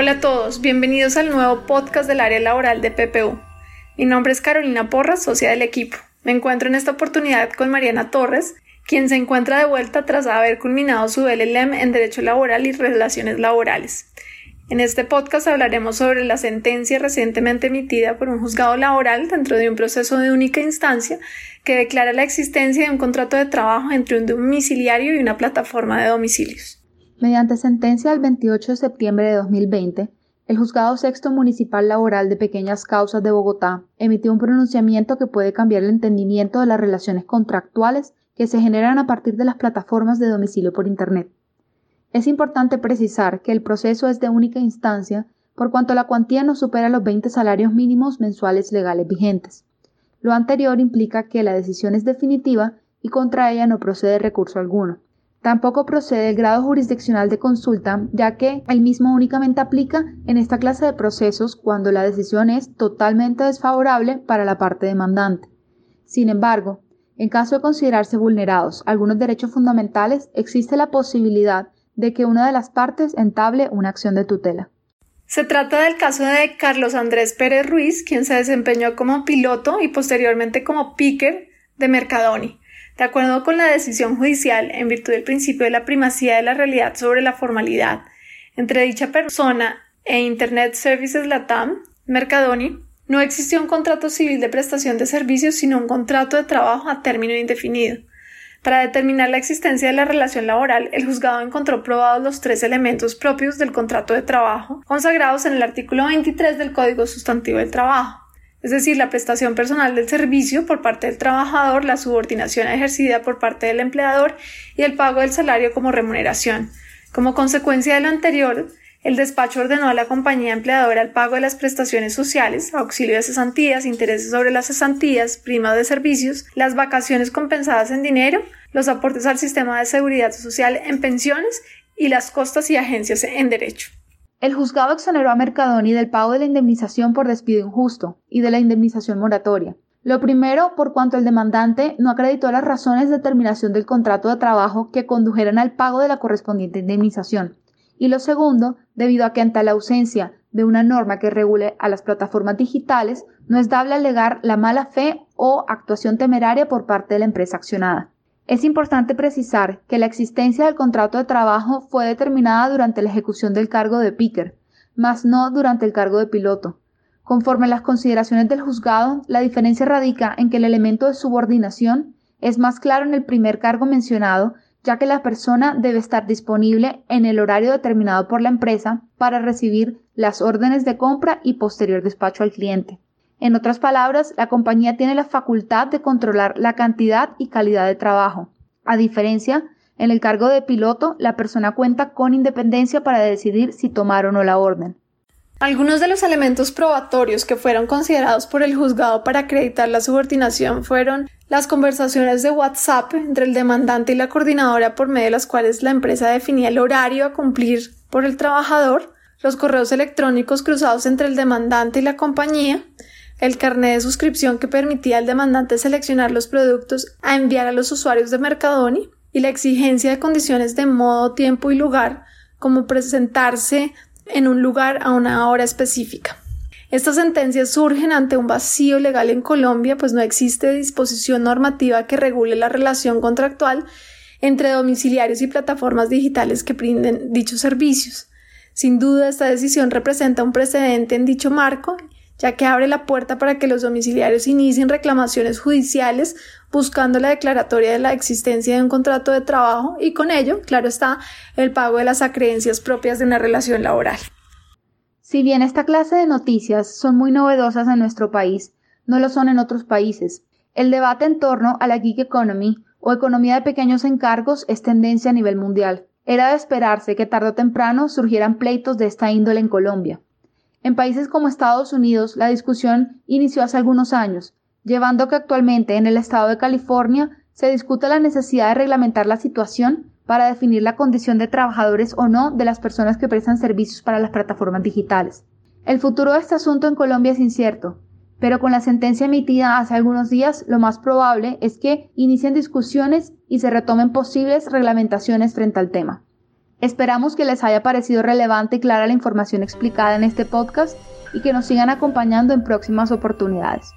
Hola a todos, bienvenidos al nuevo podcast del área laboral de PPU. Mi nombre es Carolina Porras, socia del equipo. Me encuentro en esta oportunidad con Mariana Torres, quien se encuentra de vuelta tras haber culminado su LLM en Derecho Laboral y Relaciones Laborales. En este podcast hablaremos sobre la sentencia recientemente emitida por un juzgado laboral dentro de un proceso de única instancia que declara la existencia de un contrato de trabajo entre un domiciliario y una plataforma de domicilios. Mediante sentencia del 28 de septiembre de 2020, el Juzgado Sexto Municipal Laboral de Pequeñas Causas de Bogotá emitió un pronunciamiento que puede cambiar el entendimiento de las relaciones contractuales que se generan a partir de las plataformas de domicilio por Internet. Es importante precisar que el proceso es de única instancia por cuanto la cuantía no supera los 20 salarios mínimos mensuales legales vigentes. Lo anterior implica que la decisión es definitiva y contra ella no procede recurso alguno. Tampoco procede el grado jurisdiccional de consulta, ya que el mismo únicamente aplica en esta clase de procesos cuando la decisión es totalmente desfavorable para la parte demandante. Sin embargo, en caso de considerarse vulnerados algunos derechos fundamentales, existe la posibilidad de que una de las partes entable una acción de tutela. Se trata del caso de Carlos Andrés Pérez Ruiz, quien se desempeñó como piloto y posteriormente como picker de Mercadoni de acuerdo con la decisión judicial, en virtud del principio de la primacía de la realidad sobre la formalidad, entre dicha persona e Internet Services Latam, Mercadoni, no existió un contrato civil de prestación de servicios, sino un contrato de trabajo a término indefinido. Para determinar la existencia de la relación laboral, el juzgado encontró probados los tres elementos propios del contrato de trabajo, consagrados en el artículo 23 del Código Sustantivo del Trabajo es decir, la prestación personal del servicio por parte del trabajador, la subordinación ejercida por parte del empleador y el pago del salario como remuneración. Como consecuencia de lo anterior, el despacho ordenó a la compañía empleadora el pago de las prestaciones sociales, auxilio de cesantías, intereses sobre las cesantías, prima de servicios, las vacaciones compensadas en dinero, los aportes al sistema de seguridad social en pensiones y las costas y agencias en derecho. El juzgado exoneró a Mercadoni del pago de la indemnización por despido injusto y de la indemnización moratoria. Lo primero, por cuanto el demandante no acreditó las razones de terminación del contrato de trabajo que condujeran al pago de la correspondiente indemnización. Y lo segundo, debido a que ante la ausencia de una norma que regule a las plataformas digitales, no es dable alegar la mala fe o actuación temeraria por parte de la empresa accionada. Es importante precisar que la existencia del contrato de trabajo fue determinada durante la ejecución del cargo de picker, mas no durante el cargo de piloto. Conforme a las consideraciones del juzgado, la diferencia radica en que el elemento de subordinación es más claro en el primer cargo mencionado, ya que la persona debe estar disponible en el horario determinado por la empresa para recibir las órdenes de compra y posterior despacho al cliente. En otras palabras, la compañía tiene la facultad de controlar la cantidad y calidad de trabajo. A diferencia, en el cargo de piloto, la persona cuenta con independencia para decidir si tomar o no la orden. Algunos de los elementos probatorios que fueron considerados por el juzgado para acreditar la subordinación fueron las conversaciones de WhatsApp entre el demandante y la coordinadora por medio de las cuales la empresa definía el horario a cumplir por el trabajador, los correos electrónicos cruzados entre el demandante y la compañía, el carnet de suscripción que permitía al demandante seleccionar los productos a enviar a los usuarios de Mercadoni y la exigencia de condiciones de modo, tiempo y lugar, como presentarse en un lugar a una hora específica. Estas sentencias surgen ante un vacío legal en Colombia, pues no existe disposición normativa que regule la relación contractual entre domiciliarios y plataformas digitales que brinden dichos servicios. Sin duda, esta decisión representa un precedente en dicho marco ya que abre la puerta para que los domiciliarios inicien reclamaciones judiciales buscando la declaratoria de la existencia de un contrato de trabajo y con ello, claro está, el pago de las acreencias propias de una relación laboral. Si bien esta clase de noticias son muy novedosas en nuestro país, no lo son en otros países. El debate en torno a la gig economy o economía de pequeños encargos es tendencia a nivel mundial. Era de esperarse que tarde o temprano surgieran pleitos de esta índole en Colombia. En países como Estados Unidos, la discusión inició hace algunos años, llevando a que actualmente en el estado de California se discute la necesidad de reglamentar la situación para definir la condición de trabajadores o no de las personas que prestan servicios para las plataformas digitales. El futuro de este asunto en Colombia es incierto, pero con la sentencia emitida hace algunos días, lo más probable es que inicien discusiones y se retomen posibles reglamentaciones frente al tema. Esperamos que les haya parecido relevante y clara la información explicada en este podcast y que nos sigan acompañando en próximas oportunidades.